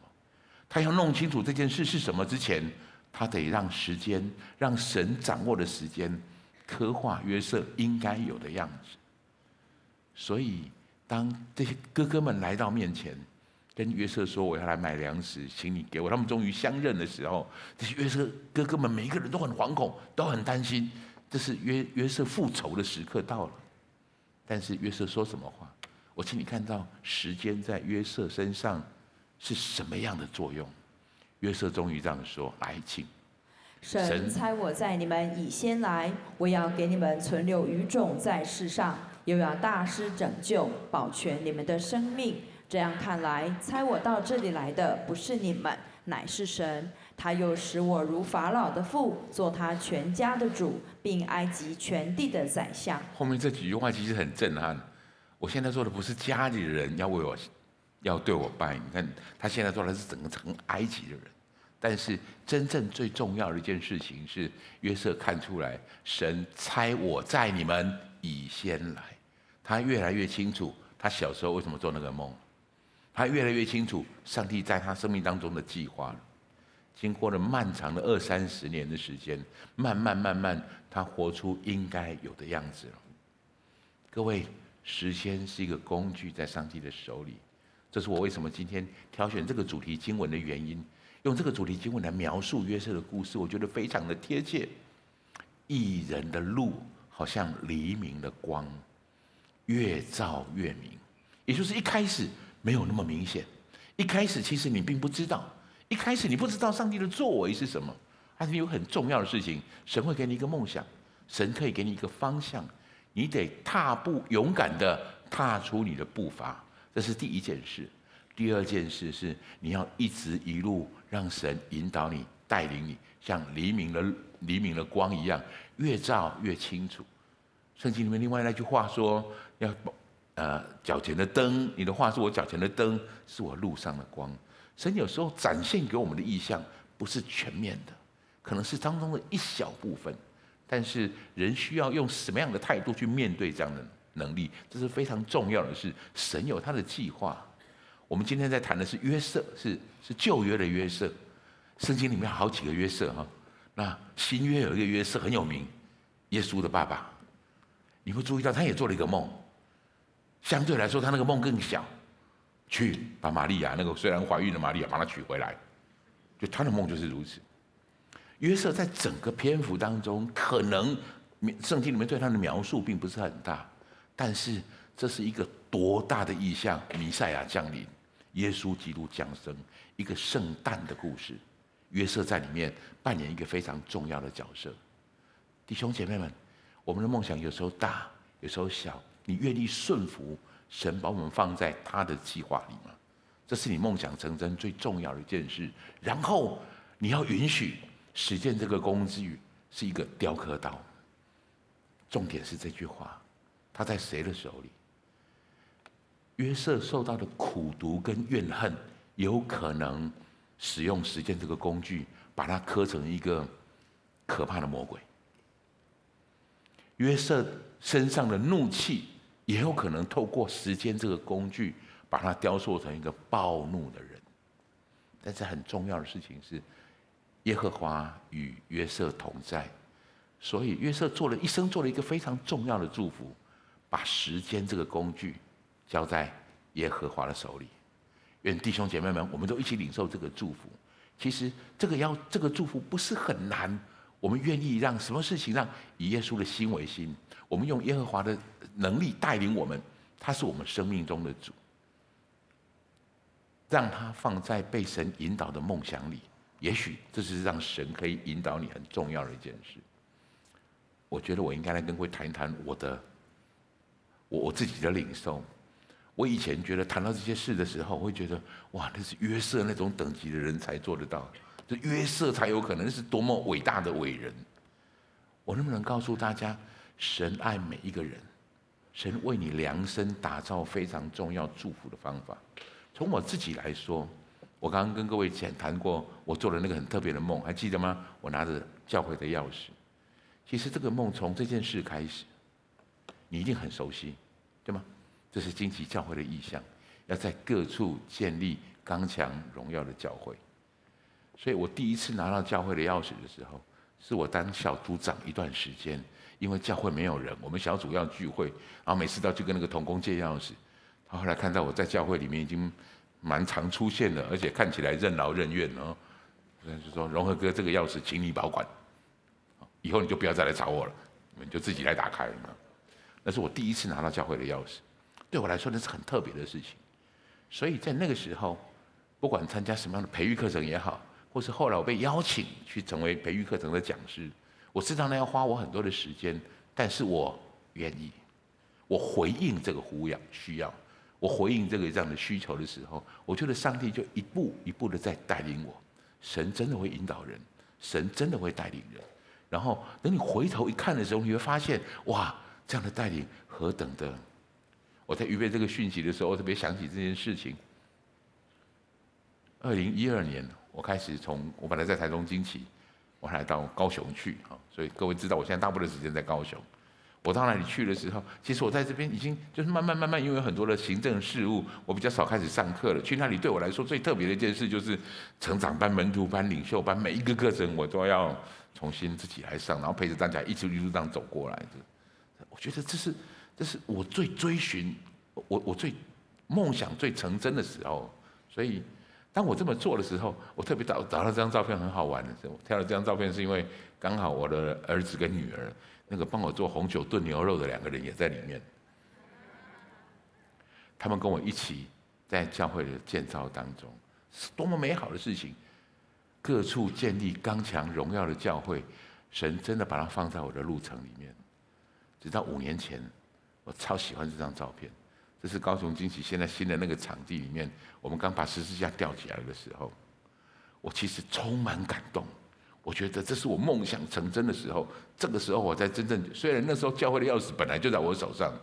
他要弄清楚这件事是什么之前，他得让时间，让神掌握的时间，刻画约瑟应该有的样子。所以，当这些哥哥们来到面前，跟约瑟说：“我要来买粮食，请你给我。”他们终于相认的时候，这些约瑟哥哥们每一个人都很惶恐，都很担心，这是约约瑟复仇的时刻到了。但是约瑟说什么话？我请你看到时间在约瑟身上。是什么样的作用？约瑟终于这样说：“来，请神猜我在你们已先来，我要给你们存留余种在世上，又要大施拯救，保全你们的生命。这样看来，差我到这里来的不是你们，乃是神。他又使我如法老的父，做他全家的主，并埃及全地的宰相。”后面这几句话其实很震撼。我现在做的不是家里的人要为我。要对我拜，你看他现在做的是整个成埃及的人，但是真正最重要的一件事情是约瑟看出来，神差我在你们以先来，他越来越清楚他小时候为什么做那个梦，他越来越清楚上帝在他生命当中的计划了。经过了漫长的二三十年的时间，慢慢慢慢，他活出应该有的样子了。各位，时间是一个工具，在上帝的手里。这是我为什么今天挑选这个主题经文的原因。用这个主题经文来描述约瑟的故事，我觉得非常的贴切。义人的路好像黎明的光，越照越明。也就是一开始没有那么明显，一开始其实你并不知道，一开始你不知道上帝的作为是什么。但是有很重要的事情，神会给你一个梦想，神可以给你一个方向，你得踏步勇敢的踏出你的步伐。这是第一件事，第二件事是你要一直一路让神引导你、带领你，像黎明的黎明的光一样，越照越清楚。圣经里面另外那句话说：“要呃脚前的灯，你的话是我脚前的灯，是我路上的光。”神有时候展现给我们的意象不是全面的，可能是当中的一小部分，但是人需要用什么样的态度去面对这样的？能力，这是非常重要的事。神有他的计划。我们今天在谈的是约瑟，是是旧约的约瑟。圣经里面好几个约瑟哈。那新约有一个约瑟很有名，耶稣的爸爸。你会注意到，他也做了一个梦。相对来说，他那个梦更小，去把玛利亚那个虽然怀孕的玛利亚把她娶回来。就他的梦就是如此。约瑟在整个篇幅当中，可能圣经里面对他的描述并不是很大。但是这是一个多大的意象！弥赛亚降临，耶稣基督降生，一个圣诞的故事。约瑟在里面扮演一个非常重要的角色。弟兄姐妹们，我们的梦想有时候大，有时候小，你愿意顺服神把我们放在他的计划里吗？这是你梦想成真最重要的一件事。然后你要允许实践这个工具是一个雕刻刀。重点是这句话，他在谁的手里？约瑟受到的苦毒跟怨恨，有可能使用实践这个工具，把它刻成一个可怕的魔鬼。约瑟身上的怒气，也有可能透过时间这个工具，把它雕塑成一个暴怒的人。但是很重要的事情是，耶和华与约瑟同在，所以约瑟做了一生做了一个非常重要的祝福，把时间这个工具。交在耶和华的手里，愿弟兄姐妹们，我们都一起领受这个祝福。其实这个要这个祝福不是很难，我们愿意让什么事情让以耶稣的心为心，我们用耶和华的能力带领我们，他是我们生命中的主，让他放在被神引导的梦想里。也许这是让神可以引导你很重要的一件事。我觉得我应该来跟各位谈一谈我的我我自己的领受。我以前觉得谈到这些事的时候，我会觉得哇，那是约瑟那种等级的人才做得到，这约瑟才有可能是多么伟大的伟人。我能不能告诉大家，神爱每一个人，神为你量身打造非常重要祝福的方法。从我自己来说，我刚刚跟各位讲谈过，我做了那个很特别的梦，还记得吗？我拿着教会的钥匙。其实这个梦从这件事开始，你一定很熟悉，对吗？这是惊奇教会的意向，要在各处建立刚强荣耀的教会。所以我第一次拿到教会的钥匙的时候，是我当小组长一段时间，因为教会没有人，我们小组要聚会，然后每次都要去跟那个同工借钥匙。他后来看到我在教会里面已经蛮常出现了，而且看起来任劳任怨哦，所以就说：“荣和哥，这个钥匙请你保管，以后你就不要再来找我了，你们就自己来打开。”那是我第一次拿到教会的钥匙。对我来说，那是很特别的事情，所以在那个时候，不管参加什么样的培育课程也好，或是后来我被邀请去成为培育课程的讲师，我知道那要花我很多的时间，但是我愿意，我回应这个呼养需要，我回应这个这样的需求的时候，我觉得上帝就一步一步的在带领我，神真的会引导人，神真的会带领人，然后等你回头一看的时候，你会发现，哇，这样的带领何等的。我在预备这个讯息的时候，我特别想起这件事情。二零一二年，我开始从我本来在台中惊奇，我来到高雄去啊，所以各位知道，我现在大部分时间在高雄。我到那里去的时候，其实我在这边已经就是慢慢慢慢，因为有很多的行政事务，我比较少开始上课了。去那里对我来说最特别的一件事，就是成长班、门徒班、领袖班，每一个课程我都要重新自己来上，然后陪着大家一直一路这样走过来的。我觉得这是。这是我最追寻，我我最梦想最成真的时候。所以，当我这么做的时候，我特别找找到这张照片很好玩的时候，挑了这张照片是因为刚好我的儿子跟女儿，那个帮我做红酒炖牛肉的两个人也在里面。他们跟我一起在教会的建造当中，是多么美好的事情！各处建立刚强荣耀的教会，神真的把它放在我的路程里面，直到五年前。我超喜欢这张照片，这是高雄惊喜现在新的那个场地里面，我们刚把十字架吊起来的时候，我其实充满感动。我觉得这是我梦想成真的时候。这个时候我在真正，虽然那时候教会的钥匙本来就在我手上，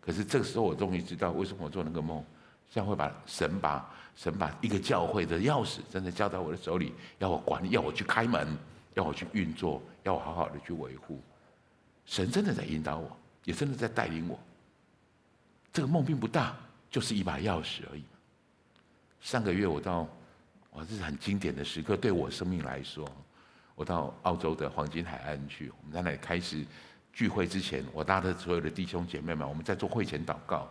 可是这个时候我终于知道为什么我做那个梦，像会把神把神把一个教会的钥匙真的交在我的手里，要我管，要我去开门，要我去运作，要我好好的去维护。神真的在引导我，也真的在带领我。这个梦并不大，就是一把钥匙而已。上个月我到，哇，这是很经典的时刻，对我生命来说，我到澳洲的黄金海岸去，我们在那里开始聚会之前，我拉着所有的弟兄姐妹们，我们在做会前祷告。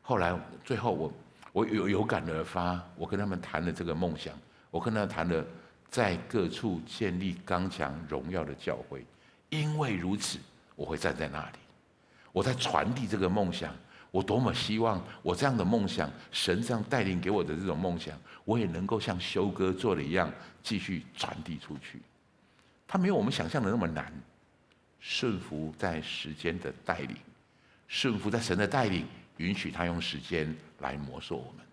后来最后我我有有感而发，我跟他们谈了这个梦想，我跟他谈了在各处建立刚强荣耀的教会，因为如此，我会站在那里，我在传递这个梦想。我多么希望我这样的梦想，神这样带领给我的这种梦想，我也能够像修哥做的一样，继续传递出去。它没有我们想象的那么难，顺服在时间的带领，顺服在神的带领，允许他用时间来磨塑我们。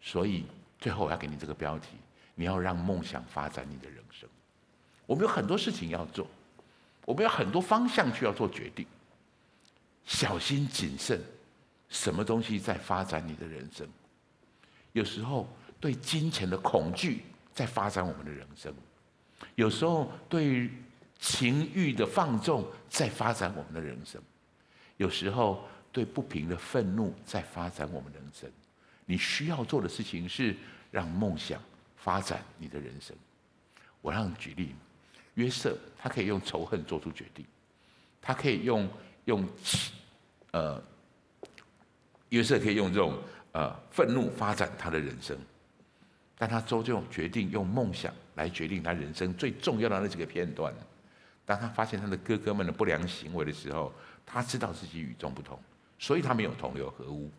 所以最后我要给你这个标题：你要让梦想发展你的人生。我们有很多事情要做，我们有很多方向需要做决定，小心谨慎，什么东西在发展你的人生？有时候对金钱的恐惧在发展我们的人生，有时候对情欲的放纵在发展我们的人生，有时候对不平的愤怒在发展我们人生。你需要做的事情是让梦想发展你的人生。我让举例，约瑟他可以用仇恨做出决定，他可以用用呃，约瑟可以用这种呃愤怒发展他的人生，但他终究决定用梦想来决定他人生最重要的那几个片段。当他发现他的哥哥们的不良行为的时候，他知道自己与众不同，所以他没有同流合污。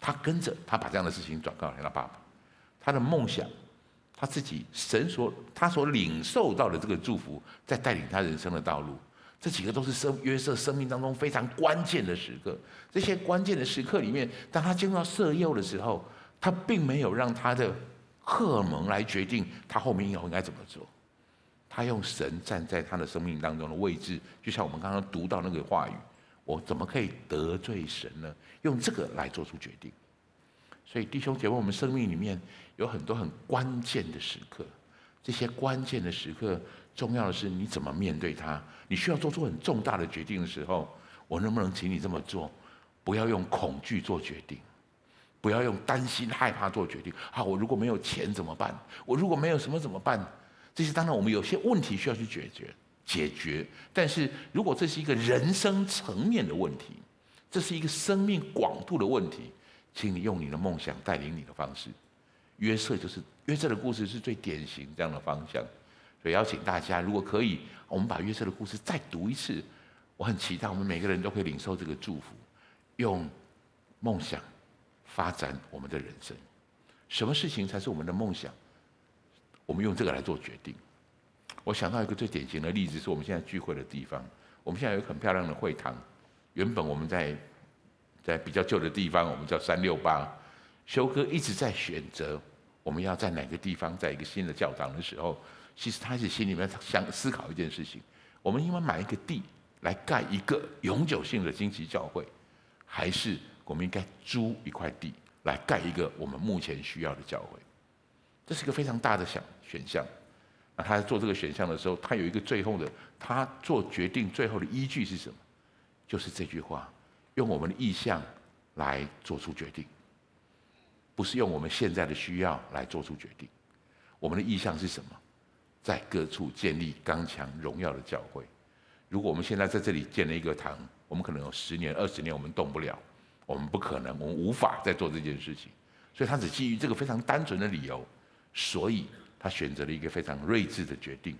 他跟着他把这样的事情转告给他爸爸，他的梦想，他自己神所他所领受到的这个祝福，在带领他人生的道路。这几个都是生约瑟生命当中非常关键的时刻。这些关键的时刻里面，当他进入到色诱的时候，他并没有让他的荷尔蒙来决定他后面以后应该怎么做。他用神站在他的生命当中的位置，就像我们刚刚读到那个话语，我怎么可以得罪神呢？用这个来做出决定。所以弟兄姐妹，我们生命里面有很多很关键的时刻，这些关键的时刻，重要的是你怎么面对它。你需要做出很重大的决定的时候，我能不能请你这么做？不要用恐惧做决定，不要用担心害怕做决定。好，我如果没有钱怎么办？我如果没有什么怎么办？这些当然，我们有些问题需要去解决、解决。但是如果这是一个人生层面的问题，这是一个生命广度的问题，请你用你的梦想带领你的方式。约瑟就是约瑟的故事是最典型这样的方向。所以邀请大家，如果可以，我们把约瑟的故事再读一次。我很期待我们每个人都可以领受这个祝福，用梦想发展我们的人生。什么事情才是我们的梦想？我们用这个来做决定。我想到一个最典型的例子，是我们现在聚会的地方。我们现在有很漂亮的会堂。原本我们在在比较旧的地方，我们叫三六八。修哥一直在选择我们要在哪个地方，在一个新的教堂的时候，其实他是心里面想思考一件事情：我们应该买一个地来盖一个永久性的荆棘教会，还是我们应该租一块地来盖一个我们目前需要的教会？这是一个非常大的想选项，那他在做这个选项的时候，他有一个最后的，他做决定最后的依据是什么？就是这句话：用我们的意向来做出决定，不是用我们现在的需要来做出决定。我们的意向是什么？在各处建立刚强荣耀的教会。如果我们现在在这里建了一个堂，我们可能有十年、二十年我们动不了，我们不可能，我们无法再做这件事情。所以他只基于这个非常单纯的理由。所以他选择了一个非常睿智的决定，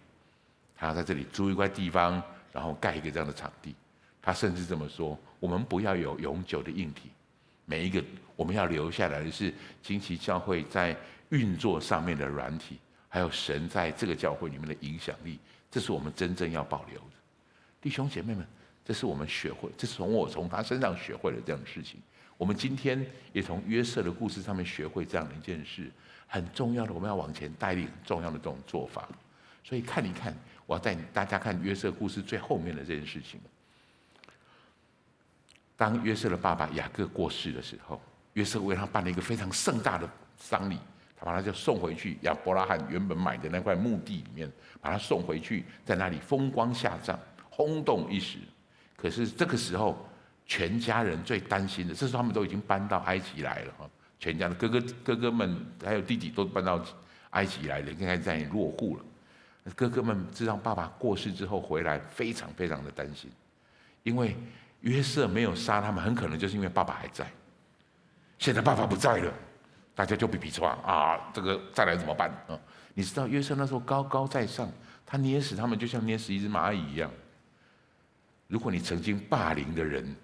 他要在这里租一块地方，然后盖一个这样的场地。他甚至这么说：“我们不要有永久的硬体，每一个我们要留下来的是惊奇教会在运作上面的软体，还有神在这个教会里面的影响力，这是我们真正要保留的。”弟兄姐妹们，这是我们学会，这是从我从他身上学会了这样的事情。我们今天也从约瑟的故事上面学会这样的一件事。很重要的，我们要往前带领很重要的这种做法，所以看一看，我要带大家看约瑟故事最后面的这件事情。当约瑟的爸爸雅各过世的时候，约瑟为他办了一个非常盛大的丧礼，他把他就送回去亚伯拉罕原本买的那块墓地里面，把他送回去，在那里风光下葬，轰动一时。可是这个时候，全家人最担心的，这时候他们都已经搬到埃及来了哈。全家的哥哥、哥哥们还有弟弟都搬到埃及来了，应该在落户了。哥哥们知道爸爸过世之后回来，非常非常的担心，因为约瑟没有杀他们，很可能就是因为爸爸还在。现在爸爸不在了，大家就比比说啊，这个再来怎么办啊？你知道约瑟那时候高高在上，他捏死他们就像捏死一只蚂蚁一样。如果你曾经霸凌的人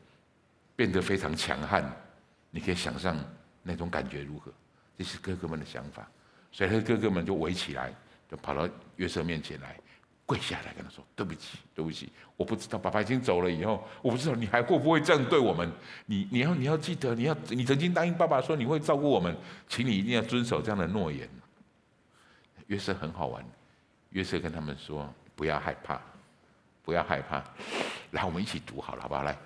变得非常强悍，你可以想象。那种感觉如何？这是哥哥们的想法，所以他哥哥们就围起来，就跑到约瑟面前来，跪下来跟他说：“对不起，对不起，我不知道爸爸已经走了以后，我不知道你还会不会这样对我们。你你要你要记得，你要你曾经答应爸爸说你会照顾我们，请你一定要遵守这样的诺言。”约瑟很好玩，约瑟跟他们说：“不要害怕，不要害怕。”来，我们一起读好了，好不好？来，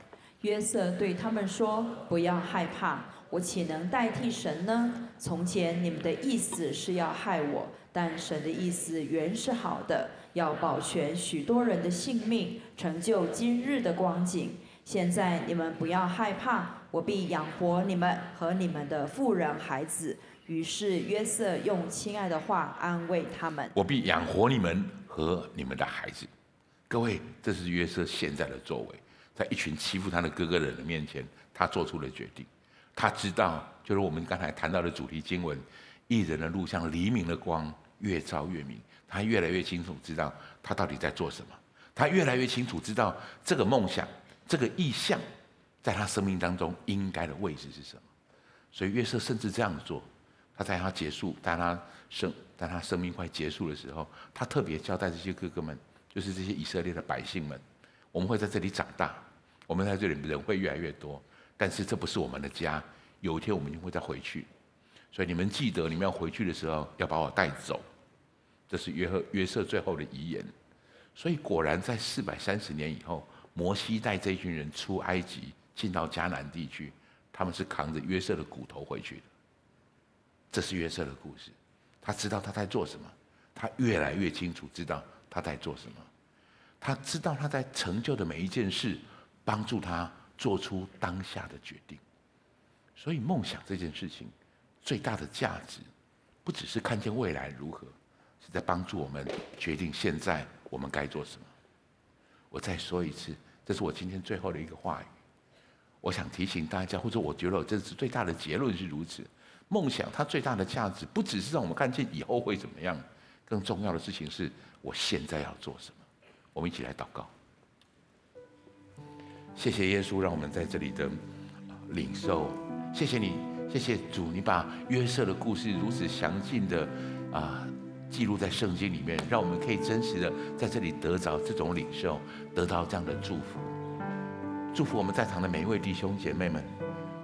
约瑟对他们说：“不要害怕，我岂能代替神呢？从前你们的意思是要害我，但神的意思原是好的。”要保全许多人的性命，成就今日的光景。现在你们不要害怕，我必养活你们和你们的妇人孩子。于是约瑟用亲爱的话安慰他们：我必养活你们和你们的孩子。各位，这是约瑟现在的作为，在一群欺负他的哥哥的人面前，他做出了决定。他知道，就是我们刚才谈到的主题经文：一人的路像黎明的光，越照越明。他越来越清楚知道他到底在做什么，他越来越清楚知道这个梦想、这个意向，在他生命当中应该的位置是什么。所以约瑟甚至这样做，他在他结束，在他生，在他生命快结束的时候，他特别交代这些哥哥们，就是这些以色列的百姓们，我们会在这里长大，我们在这里人会越来越多，但是这不是我们的家，有一天我们就会再回去，所以你们记得，你们要回去的时候要把我带走。这是约和约瑟最后的遗言，所以果然在四百三十年以后，摩西带这群人出埃及，进到迦南地区，他们是扛着约瑟的骨头回去的。这是约瑟的故事，他知道他在做什么，他越来越清楚知道他在做什么，他知道他在成就的每一件事，帮助他做出当下的决定。所以梦想这件事情最大的价值，不只是看见未来如何。是在帮助我们决定现在我们该做什么。我再说一次，这是我今天最后的一个话语。我想提醒大家，或者我觉得我这是最大的结论是如此：梦想它最大的价值，不只是让我们看见以后会怎么样，更重要的事情是我现在要做什么。我们一起来祷告。谢谢耶稣，让我们在这里的领受。谢谢你，谢谢主，你把约瑟的故事如此详尽的啊。记录在圣经里面，让我们可以真实的在这里得着这种领受，得到这样的祝福。祝福我们在场的每一位弟兄姐妹们，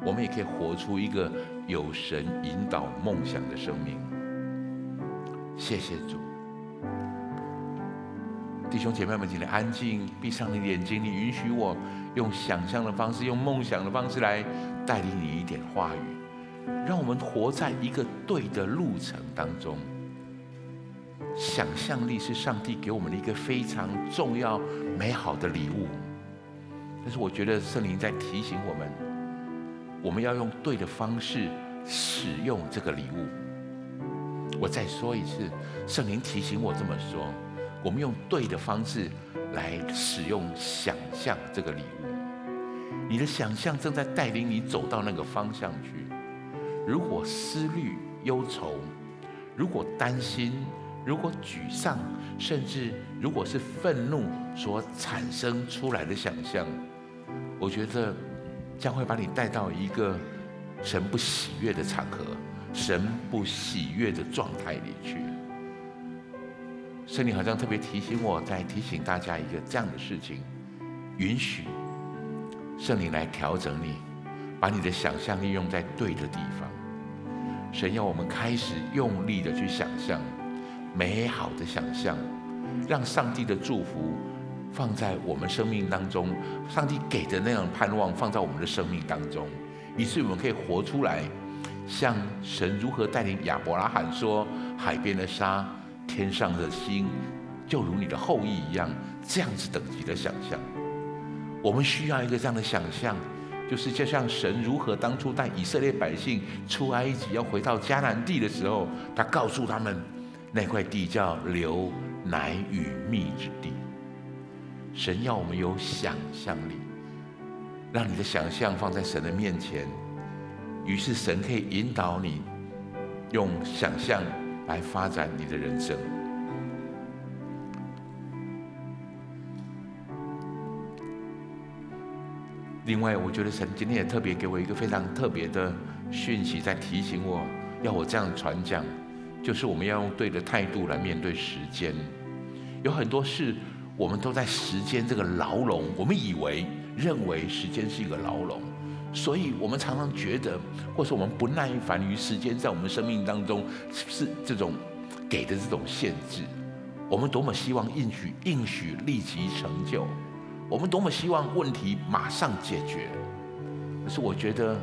我们也可以活出一个有神引导梦想的生命。谢谢主，弟兄姐妹们，请你安静，闭上你的眼睛，你允许我用想象的方式，用梦想的方式来带领你一点话语，让我们活在一个对的路程当中。想象力是上帝给我们的一个非常重要、美好的礼物。但是，我觉得圣灵在提醒我们，我们要用对的方式使用这个礼物。我再说一次，圣灵提醒我这么说：我们用对的方式来使用想象这个礼物。你的想象正在带领你走到那个方向去。如果思虑、忧愁，如果担心，如果沮丧，甚至如果是愤怒所产生出来的想象，我觉得将会把你带到一个神不喜悦的场合，神不喜悦的状态里去。圣灵好像特别提醒我，在提醒大家一个这样的事情：允许圣灵来调整你，把你的想象力用在对的地方。神要我们开始用力的去想象。美好的想象，让上帝的祝福放在我们生命当中，上帝给的那样盼望放在我们的生命当中，以至于我们可以活出来，像神如何带领亚伯拉罕说：“海边的沙，天上的星，就如你的后裔一样。”这样子等级的想象，我们需要一个这样的想象，就是就像神如何当初带以色列百姓出埃及，要回到迦南地的时候，他告诉他们。那块地叫流奶与蜜之地。神要我们有想象力，让你的想象放在神的面前，于是神可以引导你，用想象来发展你的人生。另外，我觉得神今天也特别给我一个非常特别的讯息，在提醒我要我这样传讲。就是我们要用对的态度来面对时间，有很多事，我们都在时间这个牢笼，我们以为认为时间是一个牢笼，所以我们常常觉得，或是我们不耐烦于时间在我们生命当中是这种给的这种限制。我们多么希望应许应许立即成就，我们多么希望问题马上解决。可是我觉得，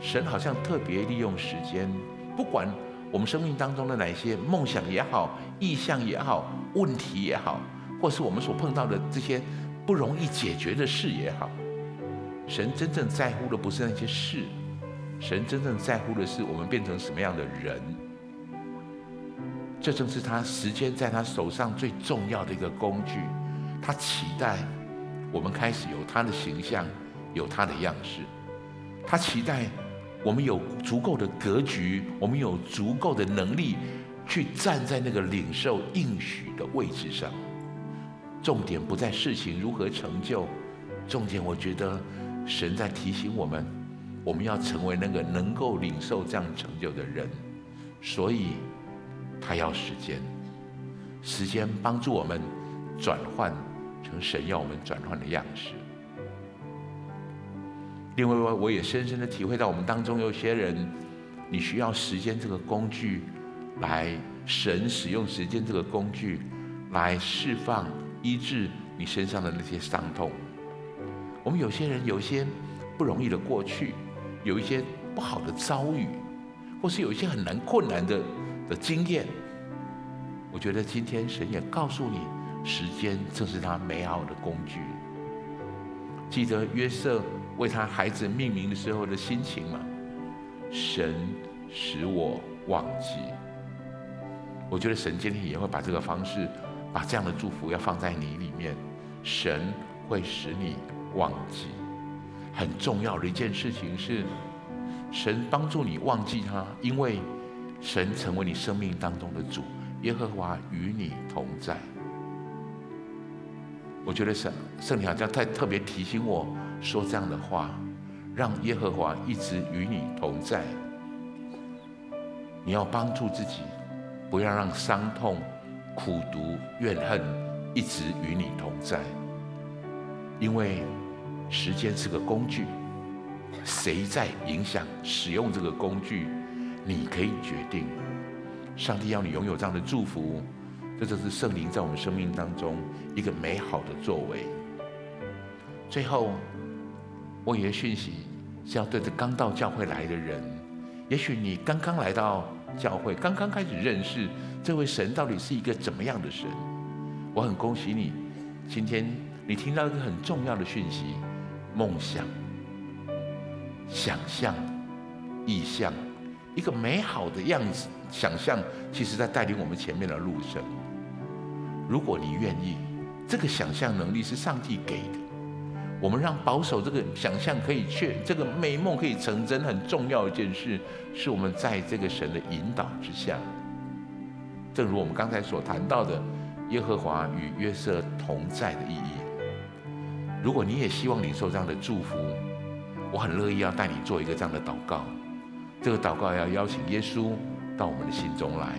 神好像特别利用时间，不管我们生命当中的哪些梦想也好、意向也好、问题也好，或是我们所碰到的这些不容易解决的事也好，神真正在乎的不是那些事，神真正在乎的是我们变成什么样的人。这正是他时间在他手上最重要的一个工具。他期待我们开始有他的形象，有他的样式。他期待。我们有足够的格局，我们有足够的能力，去站在那个领受应许的位置上。重点不在事情如何成就，重点我觉得神在提醒我们，我们要成为那个能够领受这样成就的人。所以，他要时间，时间帮助我们转换成神要我们转换的样式。另外，我也深深的体会到，我们当中有些人，你需要时间这个工具，来神使用时间这个工具，来释放医治你身上的那些伤痛。我们有些人有一些不容易的过去，有一些不好的遭遇，或是有一些很难困难的的经验。我觉得今天神也告诉你，时间正是他美好的工具。记得约瑟。为他孩子命名的时候的心情吗？神使我忘记。我觉得神今天也会把这个方式，把这样的祝福要放在你里面。神会使你忘记。很重要的一件事情是，神帮助你忘记他，因为神成为你生命当中的主，耶和华与你同在。我觉得圣圣灵好像在特别提醒我。说这样的话，让耶和华一直与你同在。你要帮助自己，不要让伤痛、苦毒、怨恨一直与你同在。因为时间是个工具，谁在影响使用这个工具，你可以决定。上帝要你拥有这样的祝福，这就是圣灵在我们生命当中一个美好的作为。最后。我有一个讯息是要对着刚到教会来的人，也许你刚刚来到教会，刚刚开始认识这位神到底是一个怎么样的神。我很恭喜你，今天你听到一个很重要的讯息：梦想、想象、意象，一个美好的样子，想象，其实在带领我们前面的路程。如果你愿意，这个想象能力是上帝给的。我们让保守这个想象可以确，这个美梦可以成真，很重要一件事，是我们在这个神的引导之下。正如我们刚才所谈到的，耶和华与约瑟同在的意义。如果你也希望领受这样的祝福，我很乐意要带你做一个这样的祷告。这个祷告要邀请耶稣到我们的心中来。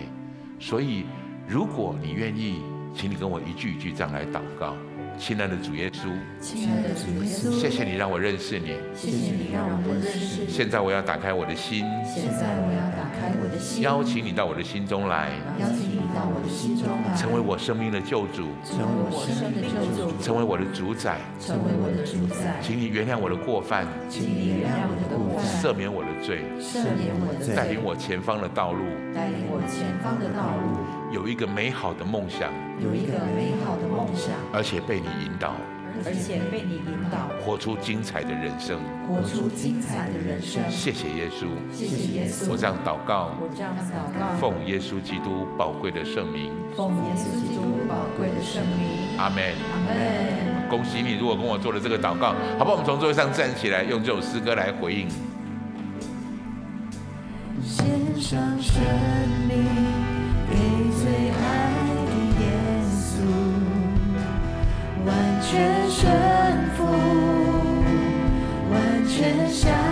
所以，如果你愿意，请你跟我一句一句这样来祷告。亲爱的主耶稣，亲爱的主耶稣，谢谢你让我认识你，谢谢你让我认识你。现在我要打开我的心，现在我要打开我的心，邀请你到我的心中来，邀请你到我的心中来，成为我生命的救主，成为我生命的救主，成为我的主宰，成为我的主宰。请你原谅我的过犯，请你原谅我的过犯，赦免我的罪，赦免我的罪，带领我前方的道路，带领我前方的道路，有一个美好的梦想，有一个美好的梦想，而且被你引导。而且被你引导，活出精彩的人生，活出精彩的人生。谢谢耶稣，谢谢耶稣。我这样祷告，我这样祷告，奉耶稣基督宝贵的圣名，奉耶稣基督宝贵的圣名。阿门，阿门。恭喜你，如果跟我做了这个祷告，好不好？我们从座位上站起来，用这首诗歌来回应。献上生命全顺服，完全降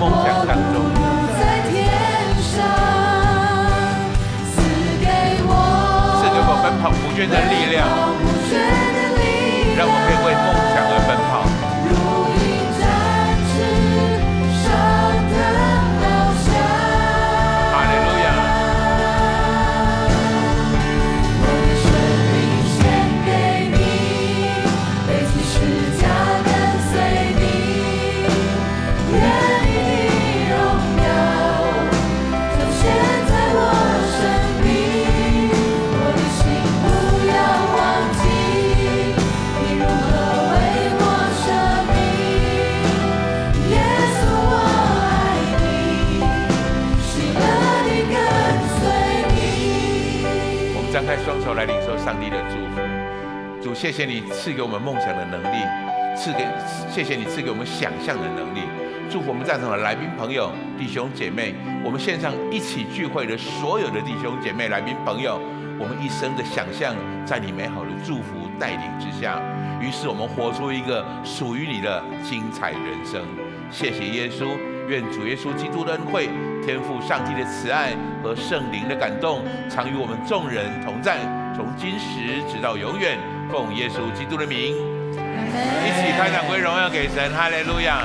梦想当中。谢谢你赐给我们梦想的能力，赐给，谢谢你赐给我们想象的能力，祝福我们在场的来宾朋友、弟兄姐妹，我们线上一起聚会的所有的弟兄姐妹、来宾朋友，我们一生的想象在你美好的祝福带领之下，于是我们活出一个属于你的精彩人生。谢谢耶稣，愿主耶稣基督的恩惠、天父上帝的慈爱和圣灵的感动，常与我们众人同在。从今时直到永远，奉耶稣基督的名，一起开掌归荣耀给神，哈利路亚。